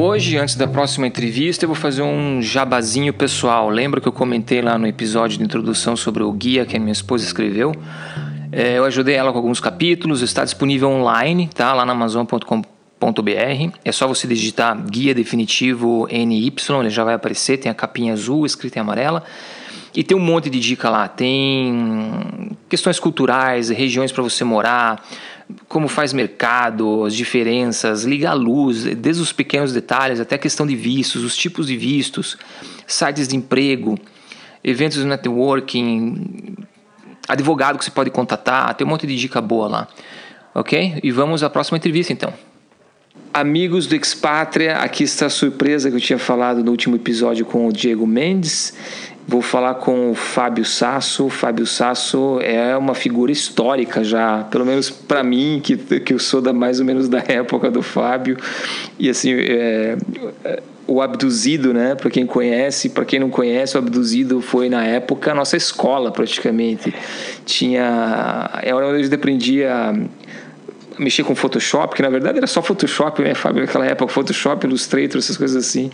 Hoje, antes da próxima entrevista, eu vou fazer um jabazinho pessoal. Lembra que eu comentei lá no episódio de introdução sobre o guia que a minha esposa escreveu? É, eu ajudei ela com alguns capítulos, está disponível online, tá? Lá na amazon.com.br. É só você digitar guia definitivo NY, ele já vai aparecer, tem a capinha azul escrita em amarela. E tem um monte de dica lá. Tem questões culturais, regiões para você morar, como faz mercado, as diferenças, liga a luz, desde os pequenos detalhes até a questão de vistos, os tipos de vistos, sites de emprego, eventos de networking, advogado que você pode contatar, tem um monte de dica boa lá. Ok? E vamos à próxima entrevista então. Amigos do Expatria, aqui está a surpresa que eu tinha falado no último episódio com o Diego Mendes. Vou falar com o Fábio Sasso. O Fábio Sasso é uma figura histórica já, pelo menos para mim, que, que eu sou da mais ou menos da época do Fábio. E assim, é, o Abduzido, né? Para quem conhece, para quem não conhece, o Abduzido foi na época a nossa escola praticamente. Tinha, é onde a aprendia mexer com Photoshop, que na verdade era só Photoshop, né, Fábio? Naquela época, Photoshop, Illustrator, essas coisas assim.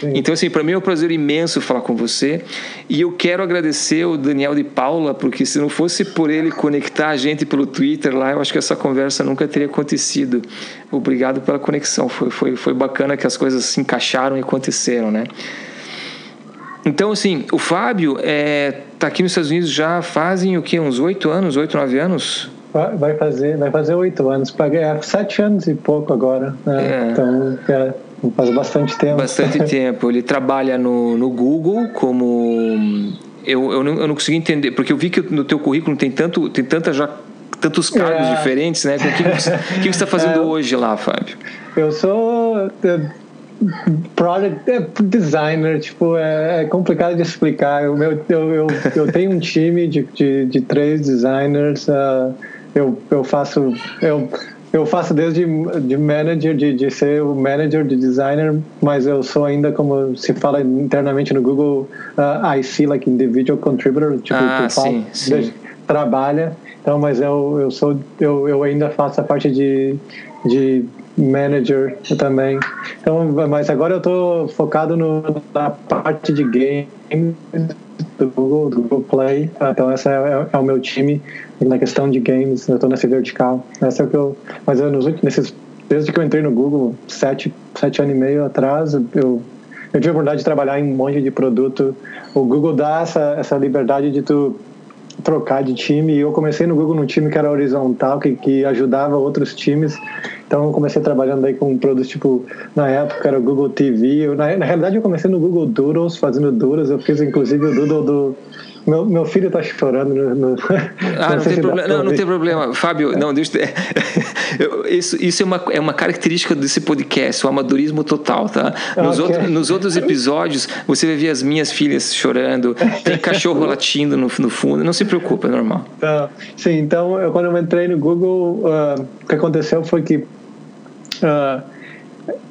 Sim. Então, assim, para mim é um prazer imenso falar com você. E eu quero agradecer o Daniel de Paula, porque se não fosse por ele conectar a gente pelo Twitter lá, eu acho que essa conversa nunca teria acontecido. Obrigado pela conexão. Foi, foi, foi bacana que as coisas se encaixaram e aconteceram, né? Então, assim, o Fábio está é, tá aqui nos Estados Unidos já fazem o quê? Uns oito anos, oito, nove anos? Vai fazer, vai fazer oito anos, para é sete anos e pouco agora. Né? É. Então, é, faz bastante tempo. Bastante tempo. Ele trabalha no, no Google como. Eu, eu, não, eu não consegui entender, porque eu vi que no teu currículo tem, tanto, tem tanta já, tantos cargos é. diferentes, né? O que, você, que você está fazendo é. hoje lá, Fábio? Eu sou é, product é, designer, tipo, é, é, complicado de explicar. Eu, eu, eu, eu tenho um time de, de, de três designers. Uh, eu, eu faço eu, eu faço desde de manager de, de ser o manager de designer mas eu sou ainda como se fala internamente no Google uh, IC like individual contributor tipo ah, sim, sim. trabalha então mas eu eu sou eu, eu ainda faço a parte de de manager também então mas agora eu estou focado no, na parte de game do Google, do Google Play. Então essa é, é o meu time na questão de games. Eu estou nesse vertical. Essa é o que eu. Mas eu, nos nesses, desde que eu entrei no Google sete, sete anos e meio atrás, eu eu tive a oportunidade de trabalhar em um monte de produto. O Google dá essa, essa liberdade de tu trocar de time. E eu comecei no Google num time que era horizontal, que, que ajudava outros times. Então eu comecei trabalhando aí com produtos tipo, na época era o Google TV. Eu, na, na realidade eu comecei no Google Doodles, fazendo Doodles. Eu fiz inclusive o Doodle do meu, meu filho está chorando. No, no, ah, não, não tem problema. Não, não tem problema. Fábio, não, deixa, isso, isso é, uma, é uma característica desse podcast, o amadorismo total, tá? Nos, okay. outro, nos outros episódios, você vai ver as minhas filhas chorando, tem cachorro latindo no, no fundo. Não se preocupe, é normal. Tá. Sim, então, eu, quando eu entrei no Google, uh, o que aconteceu foi que. Uh,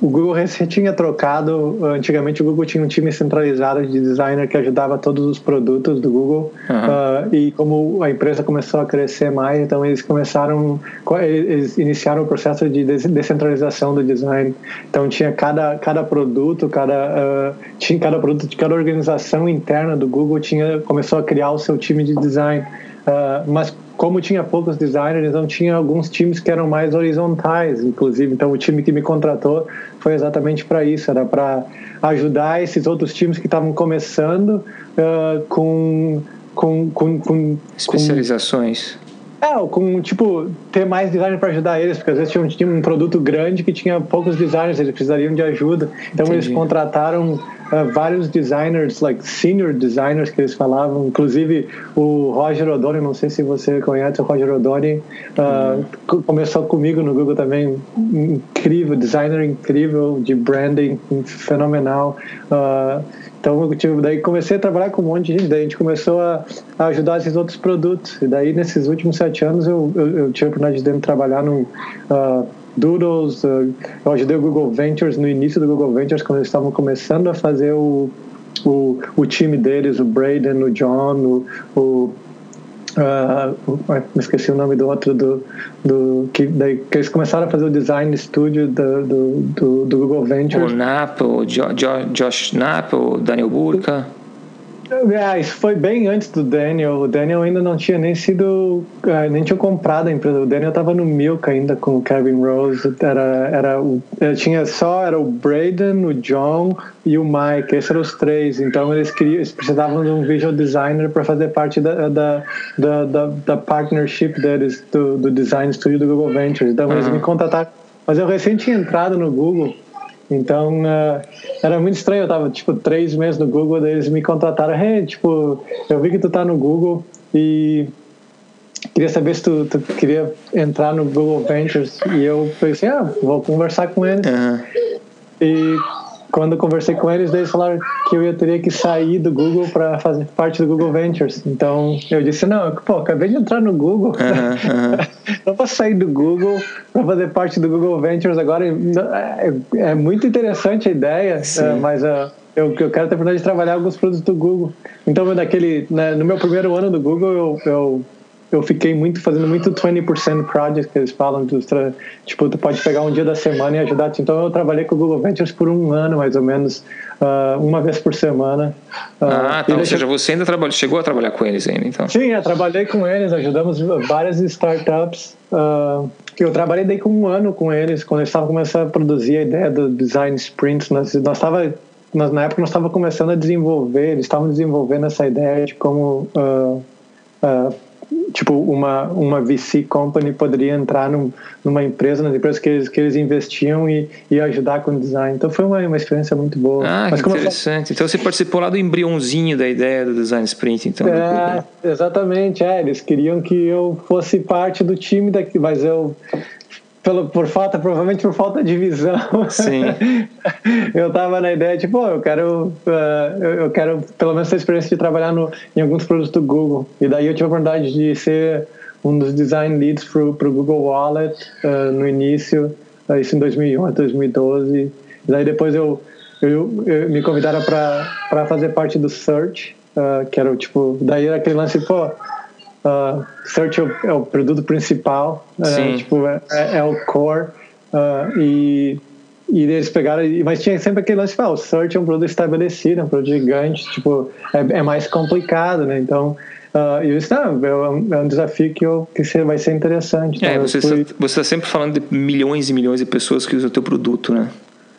o Google recém tinha trocado. Antigamente, o Google tinha um time centralizado de designer que ajudava todos os produtos do Google. Uhum. Uh, e como a empresa começou a crescer mais, então eles começaram. Eles iniciaram o processo de descentralização do design. Então, tinha cada, cada produto, cada, uh, tinha cada produto de cada organização interna do Google tinha, começou a criar o seu time de design. Uh, mas como tinha poucos designers, então tinha alguns times que eram mais horizontais, inclusive. Então o time que me contratou foi exatamente para isso, era para ajudar esses outros times que estavam começando uh, com, com, com, com especializações. É, com, tipo, ter mais designer para ajudar eles, porque às vezes tinha um, tinha um, produto grande que tinha poucos designers, eles precisariam de ajuda. Então Entendi. eles contrataram uh, vários designers, like senior designers que eles falavam, inclusive o Roger Odoni, não sei se você conhece o Roger Odoni, uh, começou comigo no Google também, incrível, designer incrível, de branding fenomenal. Uh, então, tipo, daí comecei a trabalhar com um monte de gente, daí a gente começou a, a ajudar esses outros produtos. E daí, nesses últimos sete anos, eu, eu, eu tive a oportunidade de trabalhar no uh, Doodles, uh, eu ajudei o Google Ventures no início do Google Ventures, quando eles estavam começando a fazer o, o, o time deles, o Braden, o John, o, o Uh, esqueci o nome do outro do, do que, daí, que eles começaram a fazer o design studio do, do, do, do Google Ventures. O Nap, o jo, jo, Josh Daniel Burka. É, isso foi bem antes do Daniel. O Daniel ainda não tinha nem sido. Uh, nem tinha comprado a empresa. O Daniel estava no Milk ainda com o Kevin Rose. Era, era o, tinha só era o Braden, o John e o Mike. Esses eram os três. Então eles, queriam, eles precisavam de um visual designer para fazer parte da, da, da, da, da partnership deles, do, do design studio do Google Ventures. Então uhum. eles me contataram. Mas eu recém tinha entrado no Google. Então, uh, era muito estranho. Eu tava, tipo, três meses no Google, daí eles me contrataram. Hey, tipo, eu vi que tu tá no Google e queria saber se tu, tu queria entrar no Google Ventures. E eu pensei, ah, vou conversar com eles. Uhum. E quando eu conversei com eles, eles falaram que eu teria que sair do Google para fazer parte do Google Ventures. Então eu disse: não, pô, acabei de entrar no Google, não posso sair do Google para fazer parte do Google Ventures agora. É, é muito interessante a ideia, é, mas uh, eu, eu quero ter a oportunidade de trabalhar alguns produtos do Google. Então, daquele, né, no meu primeiro ano do Google, eu, eu eu fiquei muito fazendo muito 20% project que eles falam dos tipo tu pode pegar um dia da semana e ajudar. Então eu trabalhei com o Google Ventures por um ano mais ou menos uh, uma vez por semana. Uh, ah tá, ou seja você ainda trabalhou chegou a trabalhar com eles ainda então? Sim eu trabalhei com eles ajudamos várias startups uh, eu trabalhei daí com um ano com eles quando eles estavam começando a produzir a ideia do design sprint nós nós estava na época nós estava começando a desenvolver eles estavam desenvolvendo essa ideia de como uh, tipo uma uma VC company poderia entrar num, numa empresa nas empresas que eles, que eles investiam e, e ajudar com o design. Então foi uma, uma experiência muito boa. Ah Mas interessante eu... então você participou lá do embriãozinho da ideia do design sprint então é, exatamente. É eles queriam que eu fosse parte do time daqui mas eu pelo, por falta, provavelmente por falta de visão. Sim. eu tava na ideia, tipo, oh, eu quero, uh, eu quero pelo menos ter a experiência de trabalhar no, em alguns produtos do Google. E daí eu tive a oportunidade de ser um dos design leads pro, pro Google Wallet uh, no início, uh, isso em 2011, 2012. E daí depois eu, eu, eu me convidaram para fazer parte do Search, que era tipo, daí era aquele lance, pô, Uh, search é o, é o, produto principal, é, tipo, é, é, é, o core. Uh, e, e eles pegaram, mas tinha sempre aquele lance, ah, o search é um produto estabelecido, é um produto gigante, tipo, é, é mais complicado, né? Então, Uh, eu disse, não, é um, é desafio que, eu, que vai ser interessante. É, então, você fui... está você tá sempre falando de milhões e milhões de pessoas que usam o teu produto, né?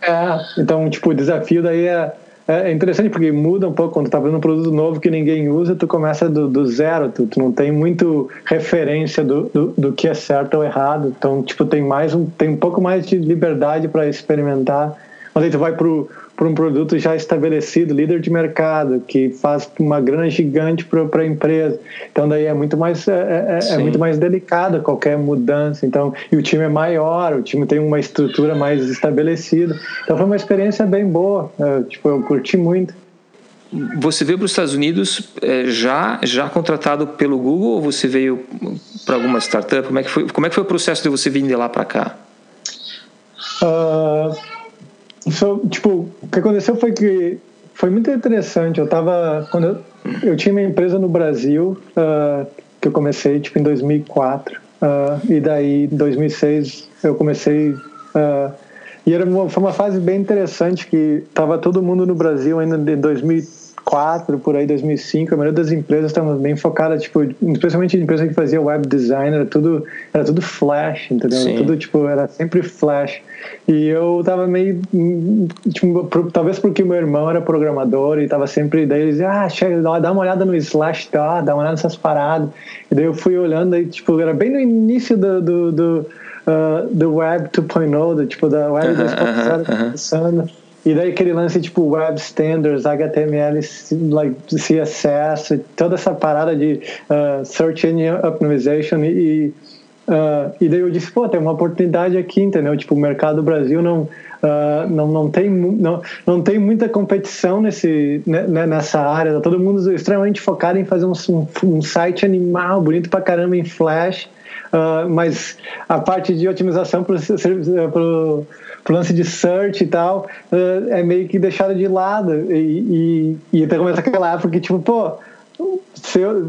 É, então, tipo, o desafio daí é é, é interessante porque muda um pouco quando tu tá fazendo um produto novo que ninguém usa, tu começa do, do zero, tu, tu, não tem muito referência do, do, do, que é certo ou errado. Então, tipo, tem mais um, tem um pouco mais de liberdade para experimentar. Mas aí tu vai pro para um produto já estabelecido, líder de mercado, que faz uma grana gigante para a empresa. Então daí é muito mais é, é, é muito mais delicado qualquer mudança. Então e o time é maior, o time tem uma estrutura mais estabelecida. Então foi uma experiência bem boa. Eu, tipo eu curti muito. Você veio para os Estados Unidos é, já já contratado pelo Google ou você veio para alguma startup? Como é que foi como é que foi o processo de você vir de lá para cá? Uh, isso, tipo, o que aconteceu foi que foi muito interessante. Eu tava quando eu, eu tinha minha empresa no Brasil, uh, que eu comecei tipo em 2004. Uh, ah, e daí em 2006 eu comecei uh, e era uma, foi uma fase bem interessante que tava todo mundo no Brasil ainda em 2000 2004, por aí 2005, a maioria das empresas estavam bem focadas, tipo, especialmente empresa que fazia web design, era tudo, era tudo flash, entendeu? Sim. Tudo, tipo, era sempre flash. E eu tava meio, tipo, talvez porque meu irmão era programador e tava sempre, daí ele dizia, ah, chega, dá uma olhada no Slash, dá, dá uma olhada nessas paradas. E daí eu fui olhando, aí, tipo, era bem no início do, do, do, uh, do Web 2.0, tipo, da Web 2.0 uh -huh. Uh -huh. E daí aquele lance tipo web standards, HTML, like CSS, toda essa parada de uh, search engine optimization e uh, e daí eu disse, pô, tem uma oportunidade aqui, entendeu? Tipo, o mercado do Brasil não uh, não, não tem não, não tem muita competição nesse né, né, nessa área, tá todo mundo extremamente focado em fazer um, um, site animal, bonito pra caramba em Flash, mas a parte de otimização para pro lance de search e tal, uh, é meio que deixado de lado. E, e, e até começa aquela época que, tipo, pô,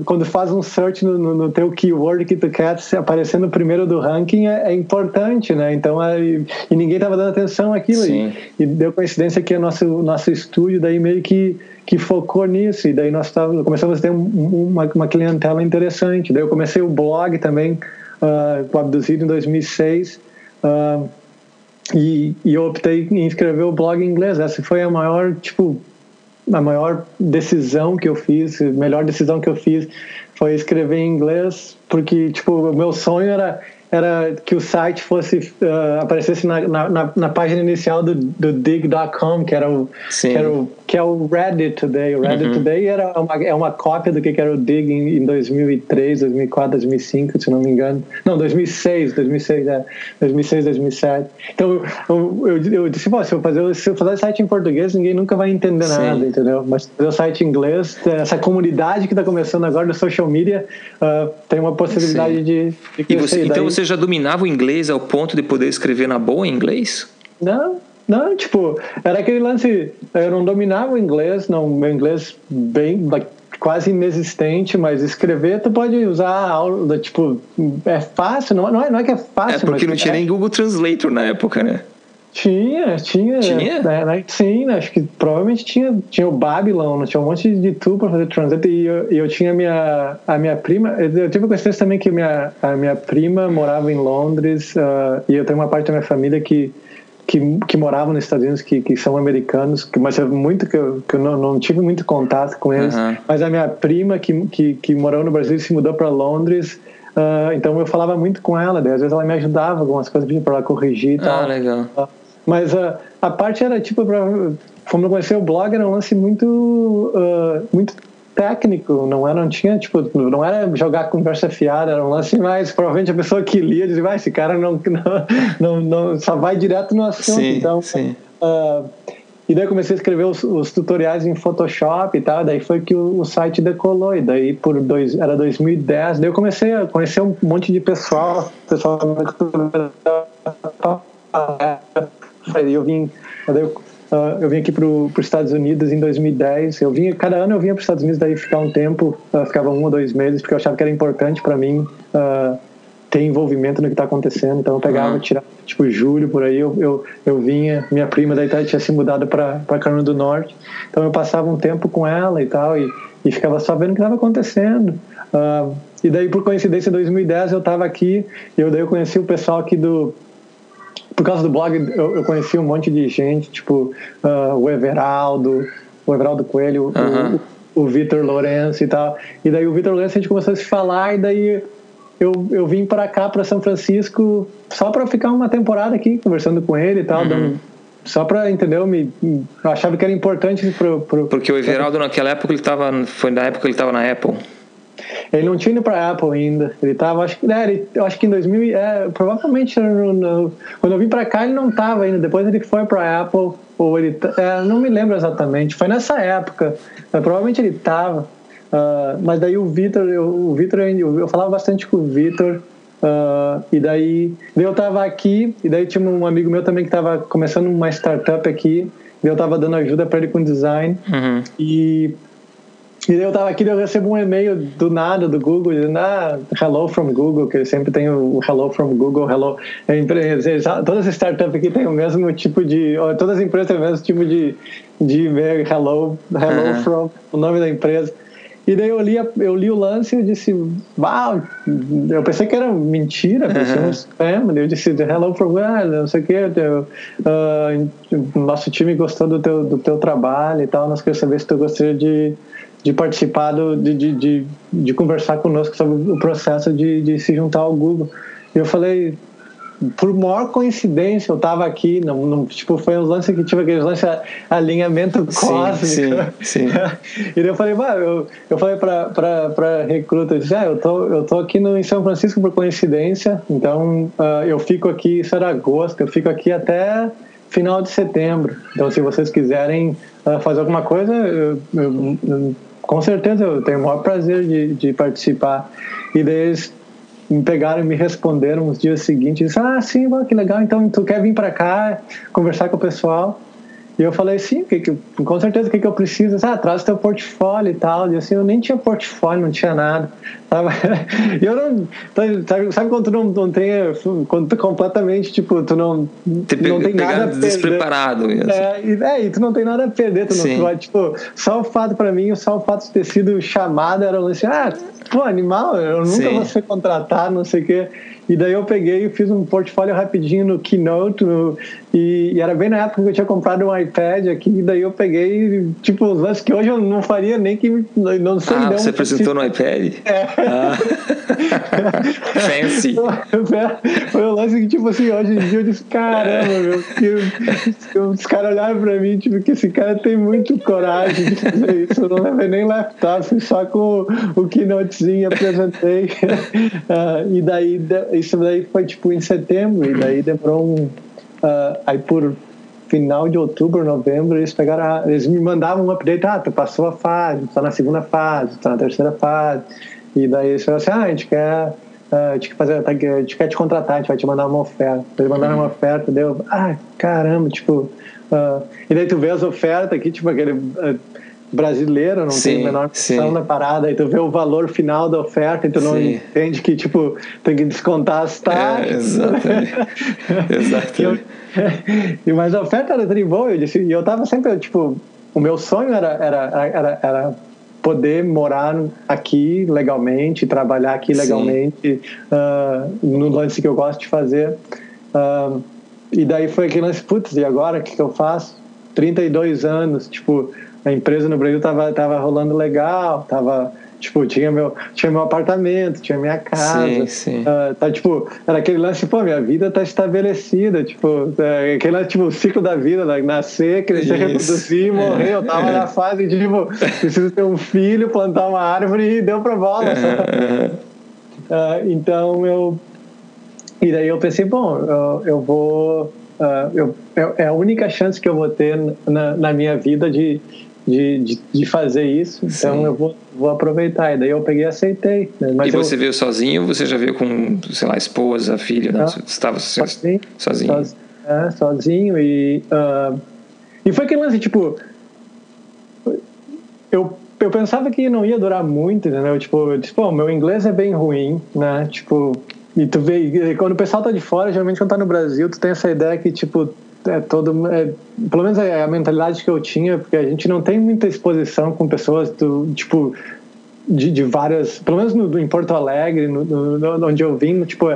quando faz um search no, no, no, teu keyword que tu quer se aparecer no primeiro do ranking é, é importante, né? Então, é, e ninguém estava dando atenção àquilo. E, e, deu coincidência que o nosso, nosso estúdio daí meio que, que focou nisso. E daí nós tava, começamos a ter uma, uma clientela interessante. Daí eu comecei o blog também, uh, o Abduzido em 2006. Uh, e, e eu optei em escrever o blog em inglês. Essa foi a maior, tipo, a maior decisão que eu fiz, a melhor decisão que eu fiz foi escrever em inglês, porque tipo o meu sonho era era que o site fosse uh, aparecesse na, na, na, página inicial do, do dig.com, que era o que era o que é o Reddit Today. O Reddit uhum. Today era uma, é uma cópia do que era o Dig em, em 2003, 2004, 2005, se não me engano. Não, 2006, 2006, é, 2006, 2007. Então eu, eu, eu disse, se eu fazer se eu fazer site em português, ninguém nunca vai entender Sim. nada, entendeu? Mas fazer o site em inglês, essa comunidade que está começando agora no social media, uh, tem uma possibilidade Sim. de, de e você, Então você já dominava o inglês ao ponto de poder escrever na boa em inglês? Não, não, tipo, era aquele lance. Eu não dominava o inglês, não, meu inglês bem, quase inexistente, mas escrever tu pode usar aula, tipo, é fácil, não, não, é, não é que é fácil. É porque não tinha é, nem Google Translator na época, né? Tinha, tinha. Tinha? Né, né, sim, acho que provavelmente tinha, tinha o Babylon, tinha um monte de tool para fazer translate e eu, eu tinha minha, a minha prima, eu tive a coincidência também que minha, a minha prima morava em Londres uh, e eu tenho uma parte da minha família que que, que moravam nos Estados Unidos, que, que são americanos, que, mas é muito que eu, que eu não, não tive muito contato com eles. Uhum. Mas a minha prima, que, que, que morou no Brasil, se mudou para Londres. Uh, então eu falava muito com ela, daí, às vezes ela me ajudava com algumas coisas para ela corrigir e tal. Ah, legal. Uh, mas uh, a parte era tipo, pra, como eu conheci o blog, era um lance muito, muito técnico, não era, não tinha, tipo, não era jogar conversa fiada, era um lance mais, provavelmente a pessoa que lia dizia, vai, esse cara não, não, não, não só vai direto no assunto, sim, então... Sim. Uh, e daí comecei a escrever os, os, tutoriais em Photoshop e tal, daí foi que o, o, site decolou, e daí por dois, era 2010, daí eu comecei a conhecer um monte de pessoal, pessoal eu vim, daí eu Uh, eu vim aqui para os Estados Unidos em 2010. Eu vinha, cada ano eu vinha para os Estados Unidos daí ficar um tempo, uh, ficava um ou dois meses, porque eu achava que era importante para mim uh, ter envolvimento no que está acontecendo. Então eu pegava, uhum. tirava, tipo, julho por aí, eu, eu, eu vinha. Minha prima daí tinha se mudado para Carolina do Norte, então eu passava um tempo com ela e tal, e, e ficava só vendo o que estava acontecendo. e daí, por coincidência, em 2010 eu estava aqui, e eu daí eu conheci o pessoal aqui do por causa do blog, eu, eu conheci um monte de gente, tipo uh, o Everaldo, o Everaldo Coelho, uhum. o, o Vitor Lourenço e tal. E daí o Vitor Lourenço a gente começou a se falar, e daí eu, eu vim para cá, para São Francisco, só para ficar uma temporada aqui, conversando com ele e tal, uhum. dando, só para entendeu me eu achava que era importante pro, pro porque o Everaldo naquela época ele estava foi na época que ele estava na Apple ele não tinha ido para Apple ainda. Ele estava, acho que, é, ele, eu acho que em 2000, é, provavelmente no, no, quando eu vim para cá ele não estava ainda. Depois ele foi para Apple ou ele, é, não me lembro exatamente. Foi nessa época. Mas provavelmente ele estava. Uh, mas daí o Vitor, o Vitor, eu, eu falava bastante com o Vitor. Uh, e daí, daí eu estava aqui e daí tinha um amigo meu também que estava começando uma startup aqui. E eu estava dando ajuda para ele com design. Uhum. E e eu tava aqui, eu recebo um e-mail do nada do Google dizendo, ah, hello from Google, que sempre tem o hello from Google, hello. Todas as startups aqui têm o mesmo tipo de. Todas as empresas têm o mesmo tipo de, de e-mail, hello, hello uhum. from, o nome da empresa. E daí eu li, eu li o lance e eu disse, uau, eu pensei que era mentira, pensei uhum. um spam, eu disse, hello from, ah, não sei o que, uh, nosso time gostou do teu, do teu trabalho e tal, nós queremos saber se tu gostaria de de participar, do, de, de, de, de, conversar conosco sobre o processo de, de se juntar ao Google. E eu falei, por maior coincidência, eu estava aqui, não, não, tipo, foi um lance que tive aquele lance alinhamento cósmico. Sim, sim, e daí eu falei, bah, eu, eu falei para recruta, eu disse, ah, eu tô, eu tô aqui no, em São Francisco por coincidência, então uh, eu fico aqui, isso era agosto, eu fico aqui até final de setembro. Então, se vocês quiserem uh, fazer alguma coisa, eu, eu, eu com certeza eu tenho o maior prazer de, de participar. E daí eles me pegaram e me responderam nos dias seguintes: Ah, sim, que legal, então tu quer vir para cá conversar com o pessoal? E eu falei, sim, que, que, com certeza o que, que eu preciso? Ah, traz teu portfólio e tal. E assim, eu nem tinha portfólio, não tinha nada. E eu não. Sabe, sabe quando tu não, não tem. Quando tu completamente, tipo, tu não. Te não tem nada a perder. despreparado. É, e, é, e tu não tem nada a perder. Tu não, tu tipo, só o fato pra mim, só o fato de ter sido chamado era assim, ah, pô, animal, eu nunca sim. vou ser contratado, não sei o quê. E daí eu peguei e fiz um portfólio rapidinho no Keynote no, e, e, era bem na época que eu tinha comprado um iPad aqui. E daí eu peguei, tipo, os lances que hoje eu não faria nem que. Não sei, ah, você apresentou no iPad? É. Ah. Fancy. Foi um lance que, tipo assim, hoje em dia eu disse: caramba, meu. Que, os caras olharam pra mim, tipo, que esse cara tem muito coragem de fazer isso. Eu não levei nem laptop, fui só com o Keynotezinho, apresentei. Uh, e daí isso daí foi tipo em setembro, e daí demorou um. Uh, aí por final de outubro, novembro, eles pegaram. Eles me mandavam um update: ah, tu passou a fase, tá na segunda fase, tá na terceira fase. E daí eles falaram assim: ah, a gente quer. Uh, a, gente quer fazer, tá, a gente quer te contratar, a gente vai te mandar uma oferta. Eles mandaram uma oferta, deu. Ah, caramba, tipo. Uh, e daí tu vê as ofertas aqui, tipo aquele. Uh, brasileiro, não sim, tem a menor noção da parada, e tu vê o valor final da oferta e tu sim. não entende que, tipo, tem que descontar as taxas. É, exatamente. exatamente. e, mas a oferta era tri boa, eu disse, e eu tava sempre, tipo, o meu sonho era, era, era, era poder morar aqui legalmente, trabalhar aqui legalmente, uh, no lance que eu gosto de fazer. Uh, e daí foi aquele lance, putz, e agora o que, que eu faço? 32 anos, tipo, a empresa no Brasil tava, tava rolando legal, tava tipo, tinha meu, tinha meu apartamento, tinha minha casa. Sim, sim. Uh, tá, tipo, era aquele lance, pô, minha vida tá estabelecida, tipo, é, aquele lance, tipo, o ciclo da vida, né? nascer, crescer, Isso. reproduzir, morrer. Eu tava é. na fase de, tipo, preciso ter um filho, plantar uma árvore e deu pra bola. Uh, então eu. E daí eu pensei, bom, eu, eu vou. Uh, eu, é a única chance que eu vou ter na, na minha vida de, de, de, de fazer isso, Sim. então eu vou, vou aproveitar. E daí eu peguei e aceitei. Né? Mas e você eu... veio sozinho você já veio com, sei lá, esposa, filho? Não, você estava sozinho? Sozinho, é, sozinho e... Uh, e foi aquele lance, tipo... Eu, eu pensava que não ia durar muito, entendeu? Tipo, eu disse, pô, meu inglês é bem ruim, né? Tipo, e tu vê, quando o pessoal tá de fora, geralmente quando tá no Brasil, tu tem essa ideia que, tipo, é todo é, pelo menos é a mentalidade que eu tinha porque a gente não tem muita exposição com pessoas do tipo de, de várias pelo menos no, em Porto Alegre no, no, onde eu vim tipo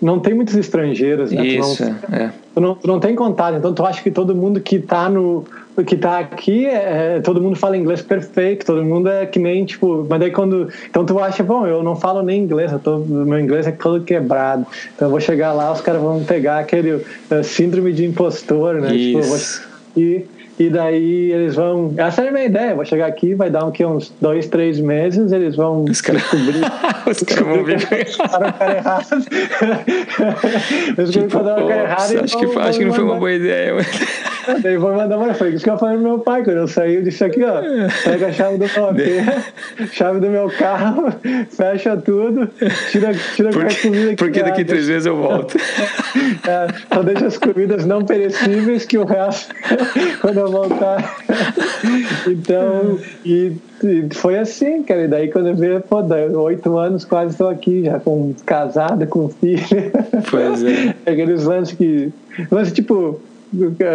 não tem muitos estrangeiros né Isso, tu não, é. tu não, tu não tem contato então tu acha que todo mundo que está no que tá aqui, é, todo mundo fala inglês perfeito, todo mundo é que nem, tipo, mas daí quando. Então tu acha, bom, eu não falo nem inglês, eu tô, meu inglês é todo quebrado. Então eu vou chegar lá, os caras vão pegar aquele uh, síndrome de impostor, né? Isso. Tipo, vou, e e daí eles vão. Essa é a minha ideia. Vou chegar aqui, vai dar um, que, uns dois, três meses, eles vão os cara... descobrir. os caras vão ver. O cara errado. Eles tipo, fizeram o cara errado. Acho, que, acho que não foi uma boa ideia. Daí vou mandar uma foi isso que eu falei pro meu pai quando eu saí. Eu disse aqui, ó, pega a chave do meu AP, chave do meu carro, fecha tudo, tira, tira porque, a comida que Porque daqui três vezes eu volto. É, só deixa as comidas não perecíveis que o resto, quando eu voltar. Então, e, e, foi assim, cara. E daí quando eu vi, pô, oito anos quase estou aqui, já com casada, com filho. Pois é. Aqueles lances que. Lance tipo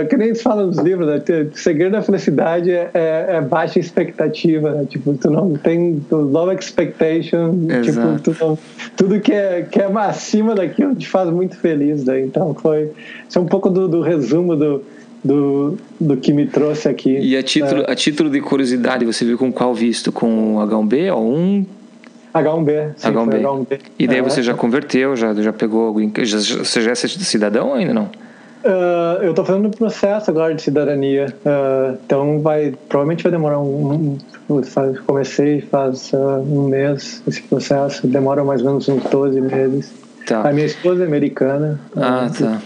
que nem fala nos livros, né? o segredo da felicidade é, é, é, baixa expectativa, né? Tipo, tu não tem low expectation, tipo, tu não, tudo que é, que é acima daquilo te faz muito feliz, né? Então foi, isso é um pouco do, do resumo do, do, do que me trouxe aqui. E a título, é. a título de curiosidade, você viu com qual visto? Com o H1B ou um H1B. Sim, H1B. H1B. E daí é. você já converteu, já, já pegou. Já, você já é cidadão ou ainda não? Uh, eu estou fazendo o processo agora de cidadania, uh, então vai provavelmente vai demorar um, um comecei faz uh, um mês esse processo, demora mais ou menos uns 12 meses. Tá. A minha esposa é americana. Ah, tá.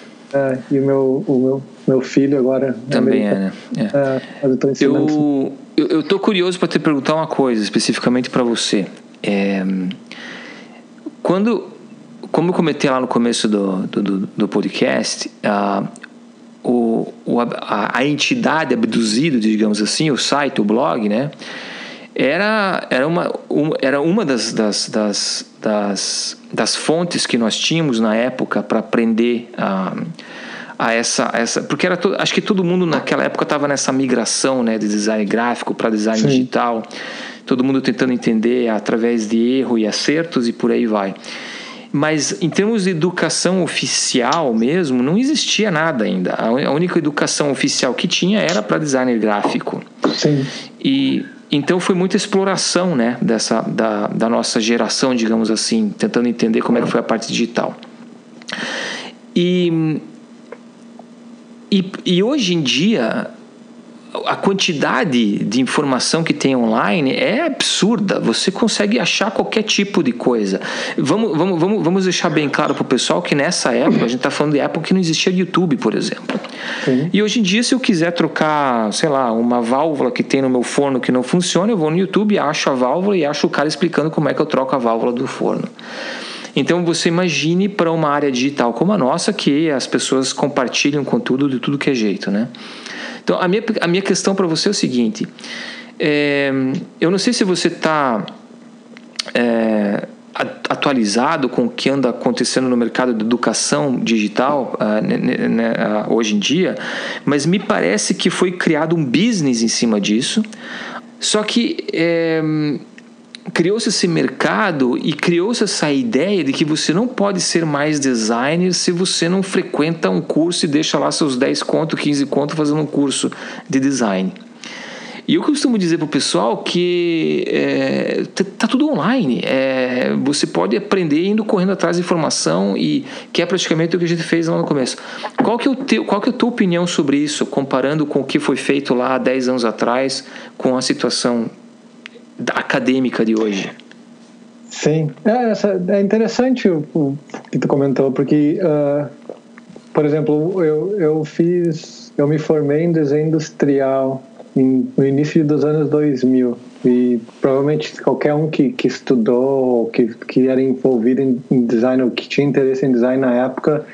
E, e o meu, o meu, meu filho agora é também é, né? É. eu tô eu, eu, eu tô curioso para te perguntar uma coisa especificamente para você. É, quando como eu comentei lá no começo do, do, do podcast, uh, o, o a, a, entidade abduzida, digamos assim, o site, o blog, né? Era, era uma, um, era uma das, das, das, das, das fontes que nós tínhamos na época para aprender a, a essa, a essa porque era to, acho que todo mundo naquela época estava nessa migração né, de design gráfico para design Sim. digital, todo mundo tentando entender através de erro e acertos e por aí vai. Mas em termos de educação oficial mesmo, não existia nada ainda. A única educação oficial que tinha era para designer gráfico. Sim. E então foi muita exploração né, dessa, da, da nossa geração, digamos assim, tentando entender como é que foi a parte digital. E, e, e hoje em dia a quantidade de informação que tem online é absurda. Você consegue achar qualquer tipo de coisa. Vamos, vamos, vamos, vamos deixar bem claro para o pessoal que nessa época, a gente está falando de época que não existia YouTube, por exemplo. Sim. E hoje em dia, se eu quiser trocar, sei lá, uma válvula que tem no meu forno que não funciona, eu vou no YouTube, acho a válvula e acho o cara explicando como é que eu troco a válvula do forno. Então você imagine para uma área digital como a nossa que as pessoas compartilham conteúdo de tudo que é jeito, né? Então, a minha, a minha questão para você é o seguinte: é, eu não sei se você está é, atualizado com o que anda acontecendo no mercado de educação digital uh, né, uh, hoje em dia, mas me parece que foi criado um business em cima disso. Só que é, criou-se esse mercado e criou-se essa ideia de que você não pode ser mais designer se você não frequenta um curso e deixa lá seus 10 conto, 15 conto fazendo um curso de design. E eu costumo dizer para o pessoal que é, tá tudo online. É, você pode aprender indo correndo atrás de informação e que é praticamente o que a gente fez lá no começo. Qual que é, o teu, qual que é a tua opinião sobre isso, comparando com o que foi feito lá 10 anos atrás com a situação acadêmica de hoje. Sim, é, essa, é interessante o, o, que tu comentou, porque, uh, por exemplo, eu, eu fiz, eu me formei em desenho industrial em, no início dos anos 2000 e provavelmente qualquer um que, que estudou, que, que era envolvido em, em design ou que tinha interesse em design na época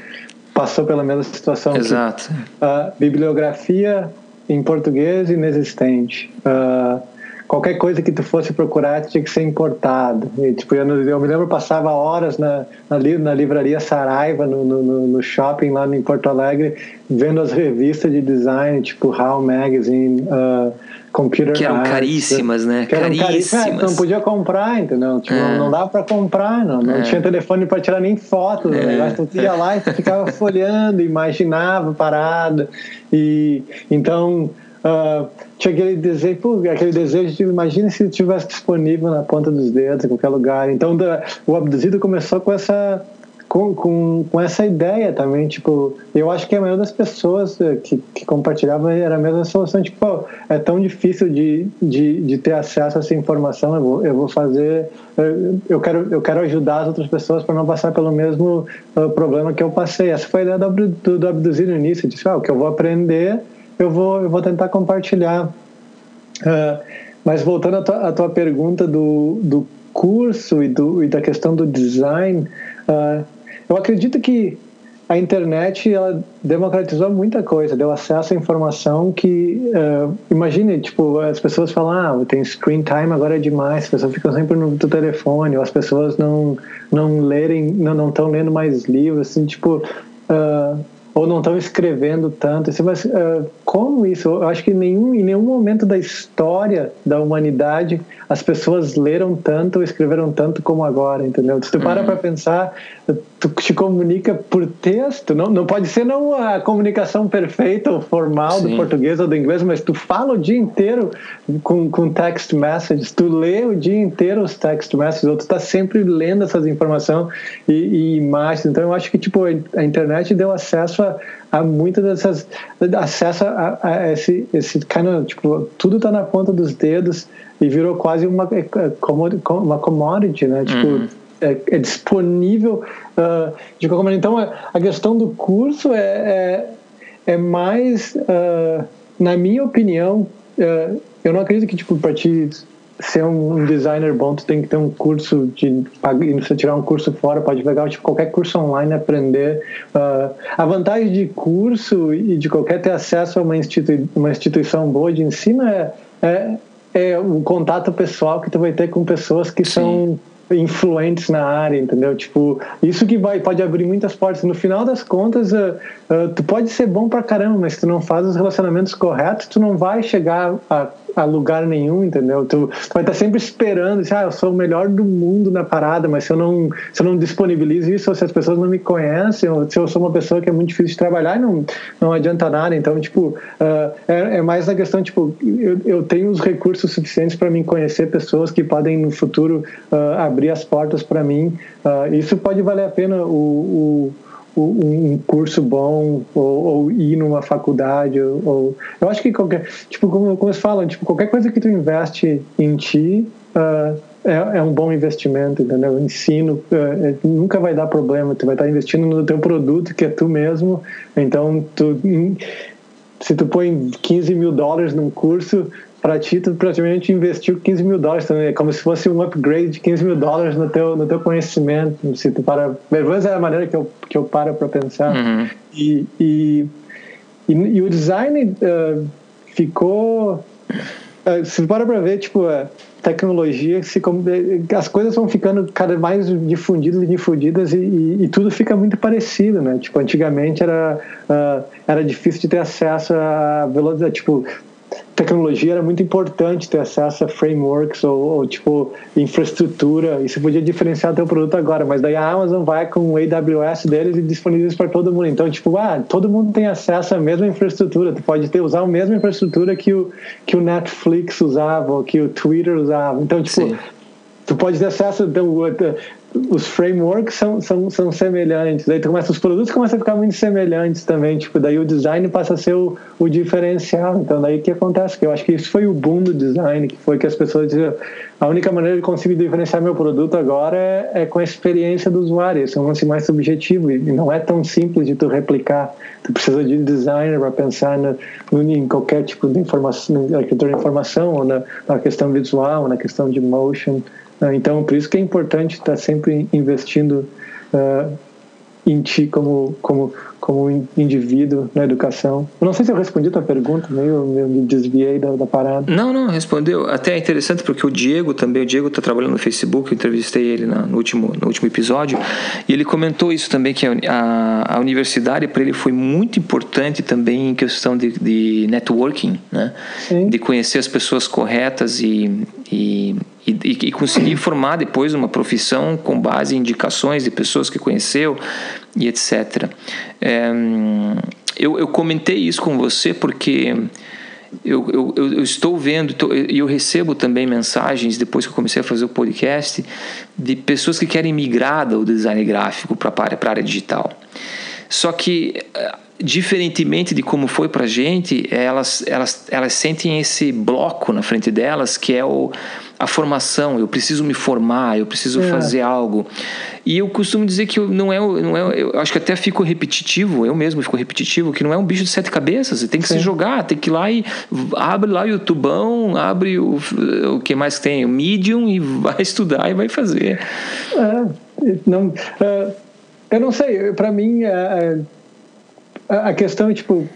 passou pela mesma situação. Exato. a bibliografia em português inexistente. Uh, qualquer coisa que tu fosse procurar tinha que ser importado. E, tipo, eu, eu, me lembro passava horas na, na, na livraria Saraiva, no, no, no, shopping lá em Porto Alegre, vendo as revistas de design, tipo How Magazine, uh, Computer Que eram Arts, caríssimas, né? Que eram caríssimas. É, não podia comprar, entendeu? Tipo, é. não, dava para comprar, não. Não é. tinha telefone para tirar nem foto. É. Né? Tu ia lá e tu ficava folhando, imaginava parada. E então Uh, tinha aquele desejo, aquele desejo de imagina se tivesse disponível na ponta dos dedos em qualquer lugar. Então da, o abduzido começou com essa com, com, com essa ideia também, tipo, eu acho que a maioria das pessoas eh, que, que compartilhavam era a mesma solução, tipo, oh, é tão difícil de, de, de ter acesso a essa informação, eu vou, eu vou fazer, eu quero, eu quero ajudar as outras pessoas para não passar pelo mesmo uh, problema que eu passei. Essa foi a ideia do, do, do abduzido no início, disse, ah, o que eu vou aprender eu vou, eu vou tentar compartilhar. Uh, mas voltando à tua, à tua, pergunta do, do curso e, do, e da questão do design, uh, eu acredito que a internet ela democratizou muita coisa, deu acesso à informação que uh, imagine, tipo, as pessoas falam, ah, tem screen time agora é demais, as pessoas ficam sempre no telefone, ou as pessoas não não lerem, não estão lendo mais livros, assim, tipo, uh, ou não estão escrevendo tanto. Mas uh, como isso? Eu acho que nenhum, em nenhum momento da história da humanidade as pessoas leram tanto ou escreveram tanto como agora, entendeu? Se tu para uhum. para pensar, tu te comunica por texto, não, não pode ser não a comunicação perfeita ou formal Sim. do português ou do inglês, mas tu fala o dia inteiro com, com text messages, tu lê o dia inteiro os text messages, ou tu está sempre lendo essas informações e, e, imagens. Então eu acho que tipo a internet deu acesso a, a muitas dessas acesso a, a esse esse kind of, tipo tudo está na ponta dos dedos e virou quase uma é, é, uma commodity, né? Tipo uhum é, é disponível uh, de qualquer maneira. Então, a questão do curso é, é, é mais, uh, na minha opinião, uh, eu não acredito que, tipo, para ti ser um designer bom, tu tem que ter um curso de e você tirar um curso fora, pode pegar tipo, qualquer curso online aprender. Uh, a vantagem de curso e de qualquer ter acesso a uma, institui uma instituição boa de ensino é, é, é o contato pessoal que tu vai ter com pessoas que Sim. são influentes na área, entendeu? Tipo, isso que vai pode abrir muitas portas. No final das contas, uh, uh, tu pode ser bom pra caramba, mas se tu não faz os relacionamentos corretos, tu não vai chegar a a lugar nenhum, entendeu? Tu, tu vai estar sempre esperando, assim, ah, eu sou o melhor do mundo na parada, mas se eu não, se eu não disponibilizo isso, se as pessoas não me conhecem, ou se eu sou uma pessoa que é muito difícil de trabalhar, não, não adianta nada. Então, tipo, uh, é, é, mais na questão, tipo, eu, eu tenho os recursos suficientes para me conhecer pessoas que podem no futuro uh, abrir as portas para mim. Uh, isso pode valer a pena o, o um curso bom ou, ou, ir numa faculdade ou, ou, eu acho que qualquer tipo como, como eles falam tipo qualquer coisa que tu investe em ti uh, é, é, um bom investimento entendeu? Ensino uh, nunca vai dar problema tu vai estar investindo no teu produto que é tu mesmo então tu se tu põe 15 mil dólares num curso para ti, tu praticamente investiu 15 mil dólares também. É como se fosse um upgrade de 15 mil dólares no teu, no teu conhecimento. Se tu para, pelo menos é a maneira que eu, que eu paro para pensar. Uhum. E, e, e, e, o design uh, ficou. Uh, se tu para para ver, tipo, a tecnologia, se, as coisas vão ficando cada mais difundidas e difundidas e, e, e, tudo fica muito parecido, né? Tipo, antigamente era, uh, era difícil de ter acesso a velocidade, tipo, tecnologia era muito importante ter acesso a frameworks ou, ou, tipo infraestrutura isso podia diferenciar teu produto agora mas daí a Amazon vai com o AWS deles e disponibiliza para todo mundo então tipo ah todo mundo tem acesso à mesma infraestrutura tu pode ter usar a mesma infraestrutura que o que o Netflix usava ou que o Twitter usava então tipo Sim. tu pode ter acesso então, os frameworks são, são, são semelhantes. Tu começa, os produtos começam a ficar muito semelhantes também. Tipo, daí o design passa a ser o, o diferencial. Então, daí o que acontece? Que eu acho que isso foi o boom do design, que foi que as pessoas diziam a única maneira de conseguir diferenciar meu produto agora é, é com a experiência do usuário. Isso é um lance mais subjetivo e não é tão simples de tu replicar. Tu precisa de designer para pensar na, em qualquer tipo de informação, arquitetura de informação, ou na, na questão visual, ou na questão de motion. Ah, então, por isso que é importante estar sempre investindo uh, em ti como, como, como indivíduo na educação. Eu não sei se eu respondi a tua pergunta, meio, eu me desviei da, da, parada. Não, não, respondeu. Até é interessante porque o Diego também, o Diego está trabalhando no Facebook, eu entrevistei ele na, no, último, no último episódio, e ele comentou isso também, que a, a, a universidade para ele foi muito importante também em questão de, de networking, né? de conhecer as pessoas corretas e, e e, e, conseguir formar depois uma profissão com base em indicações de pessoas que conheceu e etc. É, eu, eu comentei isso com você porque eu, eu, eu, estou vendo e eu recebo também mensagens depois que eu comecei a fazer o podcast de pessoas que querem migrar do design gráfico para a área digital. Só que diferentemente de como foi para a gente, elas, elas, elas sentem esse bloco na frente delas que é o a formação, eu preciso me formar, eu preciso é. fazer algo. E eu costumo dizer que não é, não é, eu acho que até fico repetitivo, eu mesmo fico repetitivo, que não é um bicho de sete cabeças, você tem que Sim. se jogar, tem que ir lá e abre lá o YouTubão, abre o, o que mais tem, o Medium e vai estudar e vai fazer. É, não, é, eu não sei, para mim é, é, a questão é tipo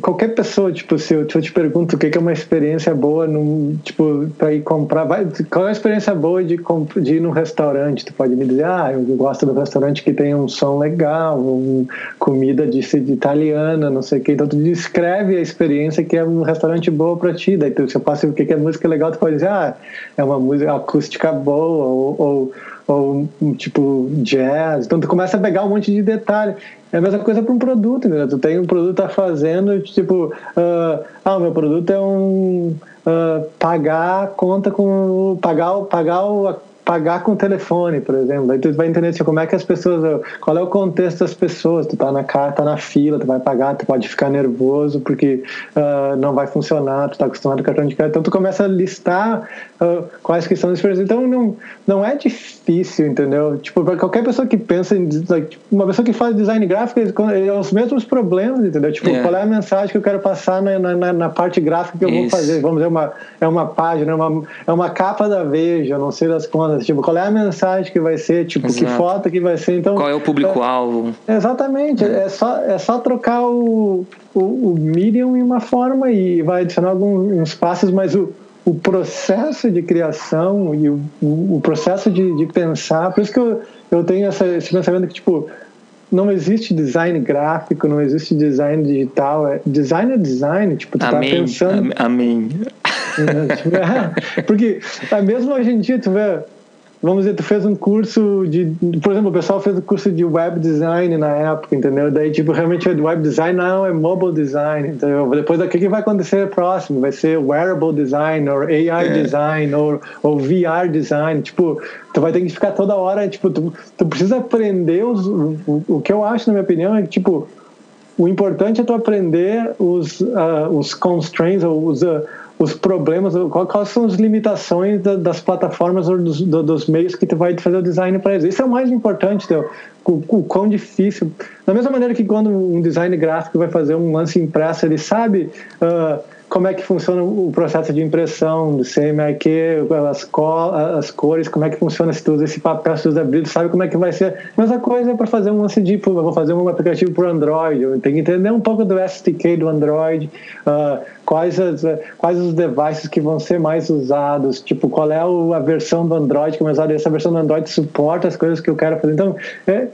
qualquer pessoa, tipo, se eu, te pergunto o que é uma experiência boa, num, tipo, para ir comprar, vai, qual é a experiência boa de, de ir num restaurante? Tu pode me dizer, ah, eu gosto do restaurante que tem um som legal, um, comida de, de italiana, não sei o que. Então tu descreve a experiência que é um restaurante boa para ti. Daí tu, se eu passo o que é música legal, tu pode dizer, ah, é uma música acústica boa, ou, ou ou tipo jazz. Então tu começa a pegar um monte de detalhe. É a mesma coisa para um produto, né? Tu tem um produto tá fazendo, tipo, uh, ah, o meu produto é um uh, pagar conta com pagar pagar o pagar com o telefone, por exemplo. Aí tu vai entender assim, como é que as pessoas, qual é o contexto das pessoas. Tu tá na cara, tá na fila, tu vai pagar, tu pode ficar nervoso porque uh, não vai funcionar, tu tá acostumado com cartão de crédito. Então tu começa a listar uh, quais que são as experiências. Então não, não é difícil, entendeu? Tipo, para qualquer pessoa que pensa em like, uma pessoa que faz design gráfico, é os mesmos problemas, entendeu? Tipo. É. qual é a mensagem que eu quero passar na, na, na parte gráfica que eu Isso. vou fazer? Vamos dizer, uma, é uma página, é uma, é uma capa da Veja, não sei das contas. Tipo, qual é a mensagem que vai ser? Tipo, Exato. que foto que vai ser? Então, qual é o público-alvo? É, exatamente. É. é, só, é só trocar o, o, o Medium em uma forma e vai adicionar alguns passos, mas o, o processo de criação e o, o, processo de, de pensar, por isso que eu, eu tenho essa, esse pensamento que, tipo, não existe design gráfico, não existe design digital. É, design é design, tipo, tu tá amém, tá pensando. Amém. É, porque mesmo hoje em dia, tu vê, vamos dizer, tu fez um curso de, por exemplo, o pessoal fez um curso de web design na época, entendeu? Daí, tipo, realmente é web design não é mobile design, entendeu? Depois o que vai acontecer próximo? Vai ser wearable design, ou AR é. design, ou, ou VR design, tipo, tu vai ter que ficar toda hora, tipo, tu, tu precisa aprender os, o, o que eu acho, na minha opinião, é que, tipo, o importante é tu aprender os, uh, os constraints, ou os, uh, os problemas, quais são as limitações das plataformas ou dos, dos meios que tu vai fazer o design para eles. Isso é o mais importante, teu, o, o quão difícil. Da mesma maneira que quando um design gráfico vai fazer um lance impresso, ele sabe uh, como é que funciona o processo de impressão do CMYK, as, as cores, como é que funciona se tu usa esse papel, se tu usa brilho, sabe como é que vai ser. Mesma coisa é para fazer um lance eu vou fazer um aplicativo para Android, eu tenho que entender um pouco do SDK do Android, uh, quais, as, quais os devices que vão ser mais usados, tipo, qual é a versão do Android que é usada, essa versão do Android suporta as coisas que eu quero fazer. Então, é,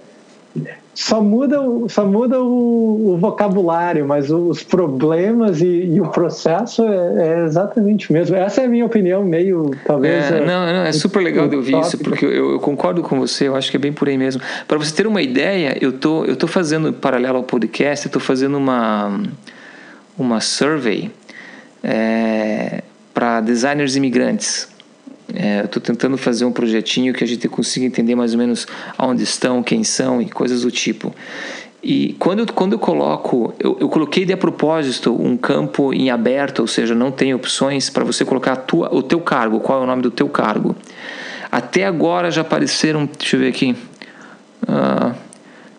só muda, só muda o, o vocabulário, mas os problemas e, e o processo é, é, exatamente o mesmo. Essa é a minha opinião, meio talvez. É, não, não, é super legal de ouvir isso, porque eu, eu, concordo com você, eu acho que é bem por aí mesmo. Para você ter uma ideia, eu tô, eu tô fazendo, paralelo ao podcast, eu tô fazendo uma, uma survey é, para designers imigrantes. É, Estou tentando fazer um projetinho que a gente consiga entender mais ou menos onde estão, quem são e coisas do tipo. E quando eu, quando eu coloco, eu, eu coloquei de a propósito um campo em aberto, ou seja, não tem opções para você colocar tua, o teu cargo, qual é o nome do teu cargo. Até agora já apareceram, deixa eu ver aqui, uh, ah,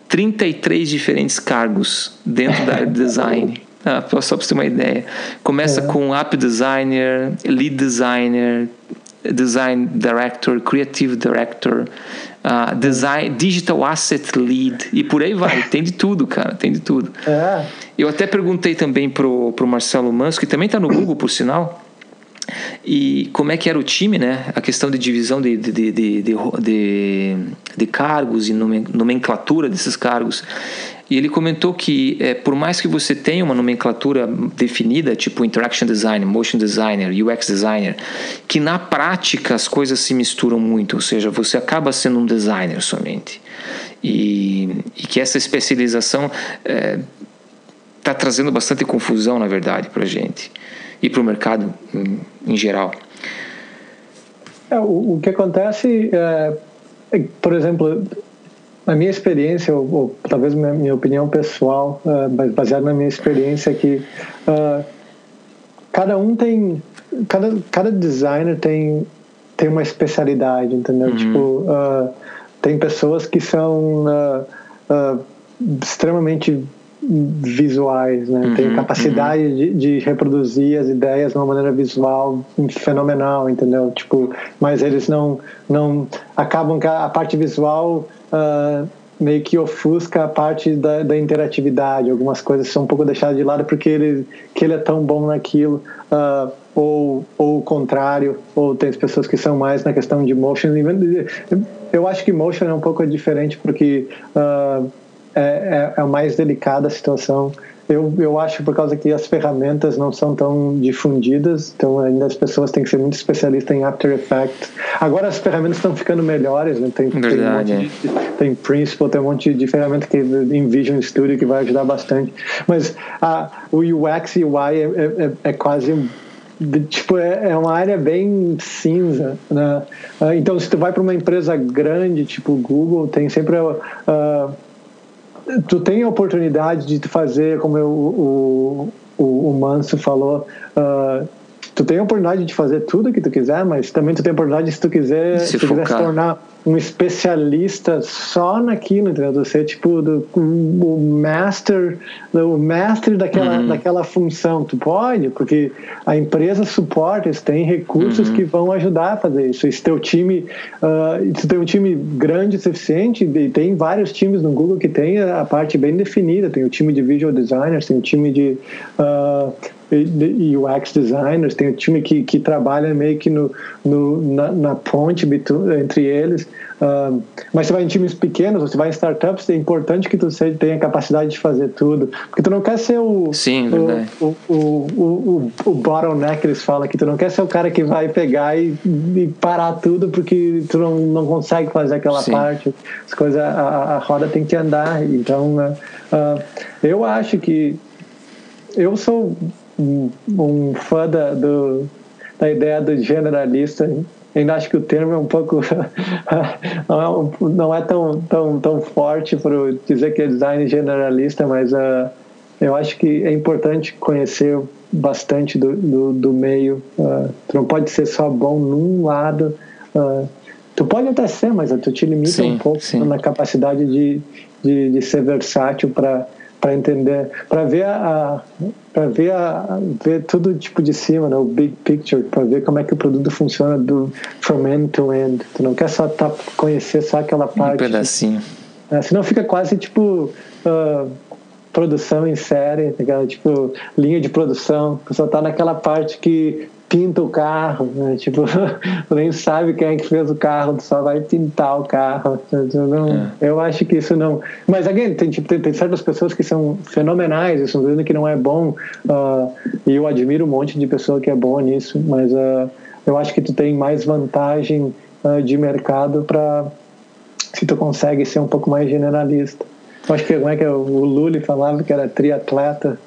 33 diferentes cargos dentro da área de design. Ah, só para você ter uma ideia. Começa é. com app designer, lead designer, design director, creative director, uh, design, digital asset lead e por aí vai. Tem de tudo, cara, tem de tudo. É. Eu até perguntei também pro, pro Marcelo Manso, que também está no Google, por sinal. E como é que era o time, né? A questão de divisão de, de, de, de, de, cargos e nomenclatura desses cargos. E ele comentou que, é, por mais que você tenha uma nomenclatura definida, tipo Interaction Designer, Motion Designer, UX Designer, que na prática as coisas se misturam muito, ou seja, você acaba sendo um designer somente. E, e que essa especialização está é, tá trazendo bastante confusão, na verdade, para a gente e para o mercado em, em geral. É, o, o, que acontece, é, por exemplo, a minha experiência, ou, ou talvez minha, minha, opinião pessoal, uh, baseada na minha experiência, é que uh, cada um tem. Cada, cada designer tem, tem uma especialidade, entendeu? Uhum. Tipo, uh, tem pessoas que são extremamente visuais, né? Uhum, tem capacidade uhum. de, de, reproduzir as ideias de uma maneira visual fenomenal, entendeu? Tipo, mas eles não não acabam que a parte visual uh, meio que ofusca a parte da, da, interatividade. Algumas coisas são um pouco deixadas de lado porque ele, que ele é tão bom naquilo, uh, ou, ou o contrário, ou tem pessoas que são mais na questão de motion. Eu acho que motion é um pouco diferente porque uh, é, é, é mais delicada a situação eu, eu acho por causa que as ferramentas não são tão difundidas, então ainda as pessoas têm que ser muito especialistas em After Effects. Agora as ferramentas estão ficando melhores, né? tem, Verdade, tem, um monte de, tem Principal, tem um monte de ferramenta que em Vision Studio que vai ajudar bastante. Mas a, o UX e UI é, é, é, é quase tipo, é, é uma área bem cinza, né? Uh, então, se tu vai para uma empresa grande, tipo Google, tem sempre... Uh, tu tem a oportunidade de fazer, como eu, o, o, o Manso falou, uh, tu tem a oportunidade de fazer tudo que tu quiser, mas também tu tem a oportunidade, se tu quiser se, se quiser se tornar um especialista só naquilo, entendeu? Ser tipo do, o master, o master daquela, uhum. daquela função. Tu pode, porque a empresa suporta, eles têm recursos uhum. que vão ajudar a fazer isso. E se teu time, uh, se tem um time grande o suficiente, e tem vários times no Google que tem a parte bem definida, tem o time de visual designers, tem o time de uh, e UX designers, tem o time que, que trabalha meio que no, no na, na, ponte entre eles. Uh, mas você vai em times pequenos, você vai em startups, é importante que tu tenha capacidade de fazer tudo. Porque tu não quer ser o. Sim, o, o, o, o, o bottleneck, eles falam, que tu não quer ser o cara que vai pegar e, e parar tudo porque tu não, não consegue fazer aquela Sim. parte. As coisas, a, a roda tem que andar. Então, uh, uh, eu acho que. Eu sou um, um fã da, do, da ideia do generalista. Ainda acho que o termo é um pouco. É não é tão, tão, tão forte para dizer que é design generalista, mas uh, eu acho que é importante conhecer bastante do, do, do meio. Uh, tu não pode ser só bom num lado. Uh, tu pode até ser, mas tu te limita sim, um pouco sim. na capacidade de, de, de ser versátil para para entender, para ver a, para ver a, ver tudo tipo de cima, né? o big picture, para ver como é que o produto funciona do from end to end. Tu não quer só tá, conhecer só aquela parte. Um pedacinho. Né? Senão fica quase tipo uh, produção em série, aquela tipo linha de produção. Tu só tá naquela parte que pinta o carro, né? tipo, nem sabe quem é que fez o carro, só vai pintar o carro. Não, é. Eu acho que isso não. Mas, again, tem, tipo, tem, tem, certas pessoas que são fenomenais, isso dizendo que não é bom, uh, e eu admiro um monte de pessoa que é boa nisso, mas uh, eu acho que tu tem mais vantagem uh, de mercado para se tu consegue ser um pouco mais generalista. Eu acho que como é que é, o Lully falava que era triatleta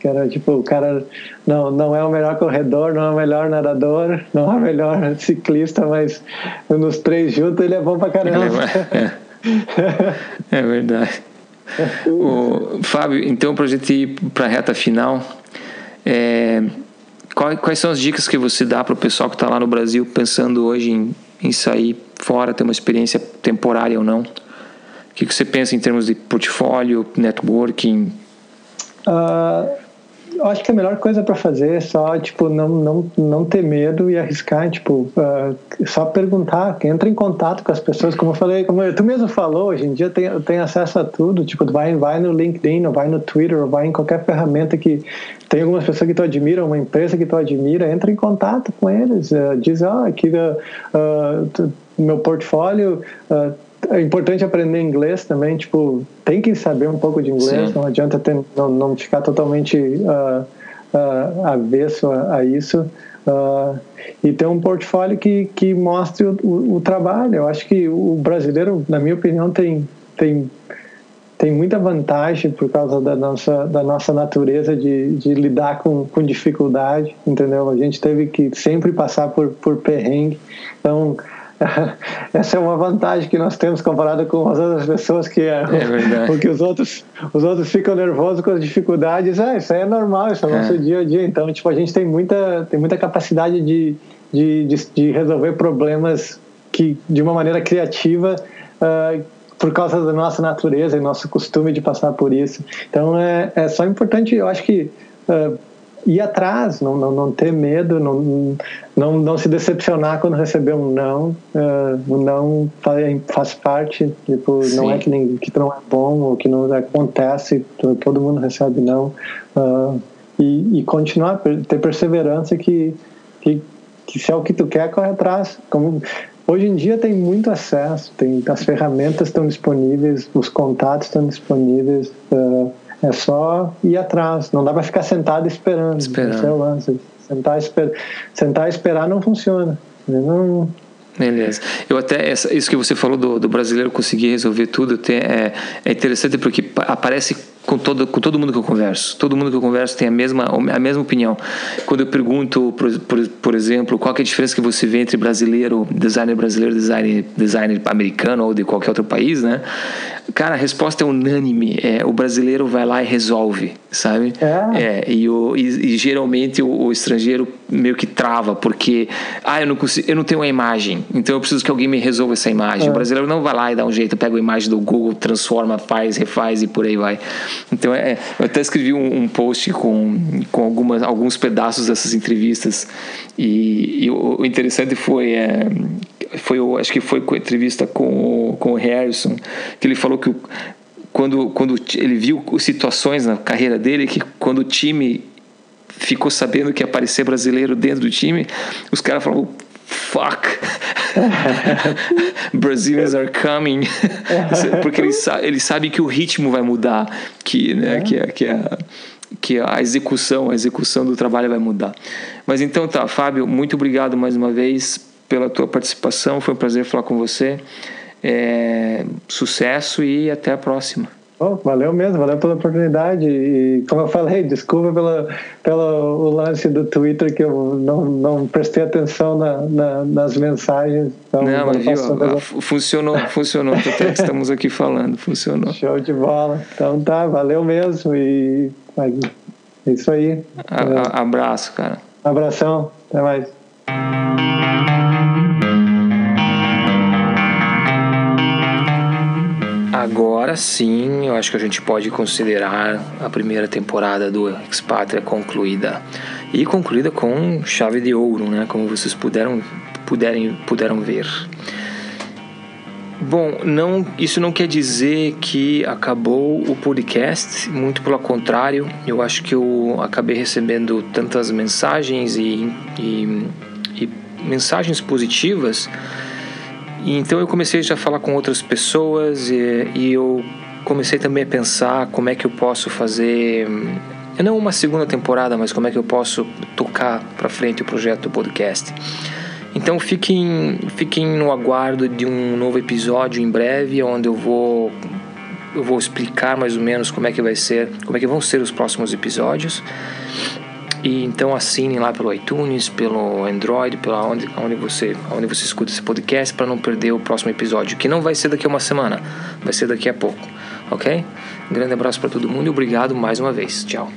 que era tipo, o cara não, não é o melhor corredor, não é o melhor nadador, não é o melhor ciclista, mas nos três juntos ele é bom pra caramba. É, é verdade. o, Fábio, então para a gente ir para a reta final, é, quais, quais são as dicas que você dá para o pessoal que está lá no Brasil pensando hoje em, em sair fora, ter uma experiência temporária ou não? O que, que você pensa em termos de portfólio, networking? Uh, eu acho que a melhor coisa para fazer é só, tipo, não, não, não ter medo e arriscar, tipo, uh, só perguntar, entra em contato com as pessoas, como eu falei, como tu mesmo falou, hoje em dia tem, tem acesso a tudo, tipo, vai, vai no LinkedIn, ou vai no Twitter, ou vai em qualquer ferramenta que tem algumas pessoas que tu admira, uma empresa que tu admira, entra em contato com eles, uh, diz, ó, oh, aqui uh, tu, meu portfólio uh, é importante aprender inglês também, tipo, tem que saber um pouco de inglês, Sim. não adianta ter, não, não ficar totalmente uh, uh, avesso a, a isso. Uh, e ter um portfólio que, que mostre o, o, o, trabalho. Eu acho que o brasileiro, na minha opinião, tem, tem, tem muita vantagem por causa da nossa, da nossa natureza de, de lidar com, com dificuldade, entendeu? A gente teve que sempre passar por, por perrengue. Então, essa é uma vantagem que nós temos comparado com as outras pessoas que é, é porque os outros os outros ficam nervosos com as dificuldades. Ah isso aí é normal isso é o nosso é. dia a dia. Então tipo a gente tem muita tem muita capacidade de, de, de, de resolver problemas que de uma maneira criativa uh, por causa da nossa natureza e nosso costume de passar por isso. Então é, é só importante eu acho que uh, ir atrás, não, não, não ter medo, não, não, não se decepcionar quando receber um não. Uh, o não faz, parte, tipo, não é que, nem, que não é bom ou que não acontece, todo mundo recebe não. Uh, e, e continuar, ter perseverança que, que, que se é o que tu quer, corre atrás. Como, Hoje em dia tem muito acesso, tem, as ferramentas estão disponíveis, os contatos estão disponíveis. Uh, é só ir atrás. Não dá para ficar sentado esperando. Esperando. Esse é. Sentar, esper... Sentar e esperar não funciona. Não, Beleza. Eu até, isso que você falou do, do brasileiro conseguir resolver tudo, é, é interessante porque aparece com todo, com todo mundo que eu converso. Todo mundo que eu converso tem a mesma, a mesma opinião. Quando eu pergunto, por, por, por exemplo, qual é a diferença que você vê entre brasileiro, designer brasileiro, designer, designer americano ou de qualquer outro país, né? Cara, a resposta é unânime. É, o brasileiro vai lá e resolve, sabe? É. é e, o, e, e geralmente o, o, estrangeiro meio que trava, porque ah, eu não consigo, eu não tenho uma imagem, então eu preciso que alguém me resolva essa imagem. É. O brasileiro não vai lá e dá um jeito, pega a imagem do Google, transforma, faz, refaz e por aí vai. Então é, eu até escrevi um, um post com, com algumas, alguns pedaços dessas entrevistas e, e o, o interessante foi é, foi acho que foi com a entrevista com, com o Harrison que ele falou que quando, quando ele viu situações na carreira dele que quando o time ficou sabendo que ia aparecer brasileiro dentro do time, os caras falaram fuck Brazilians are coming. Porque eles, eles sabem que o ritmo vai mudar que, né, é. que, é, que, é, que a execução a execução do trabalho vai mudar. Mas então tá Fábio muito obrigado mais uma vez pela tua participação. Foi um prazer falar com você é, sucesso e até a próxima. Oh, valeu mesmo, valeu pela oportunidade. E como eu falei, desculpa pela, pelo lance do Twitter que eu não, não prestei atenção na, na, nas mensagens. Então não, mas viu, funcionou, funcionou. Estamos aqui falando, funcionou. Show de bola. Então tá, valeu mesmo. E é isso aí. A, a, abraço, cara. Abração, até mais. Agora sim, eu acho que a gente pode considerar a primeira temporada do Expatria concluída. E concluída com chave de ouro, né? Como vocês puderam, puderem, puderam ver. Bom, não, isso não quer dizer que acabou o podcast, muito pelo contrário, eu acho que eu acabei recebendo tantas mensagens e, e, e mensagens positivas então eu comecei já a falar com outras pessoas e, e eu comecei também a pensar como é que eu posso fazer não uma segunda temporada, mas como é que eu posso tocar para frente o projeto do podcast. Então fiquem, fiquem no aguardo de um novo episódio em breve, onde eu vou eu vou explicar mais ou menos como é que vai ser, como é que vão ser os próximos episódios. E então assinem lá pelo iTunes, pelo Android, pela onde, onde você, onde você escuta esse podcast para não perder o próximo episódio, que não vai ser daqui a uma semana, vai ser daqui a pouco, ok? Grande abraço para todo mundo e obrigado mais uma vez. Tchau.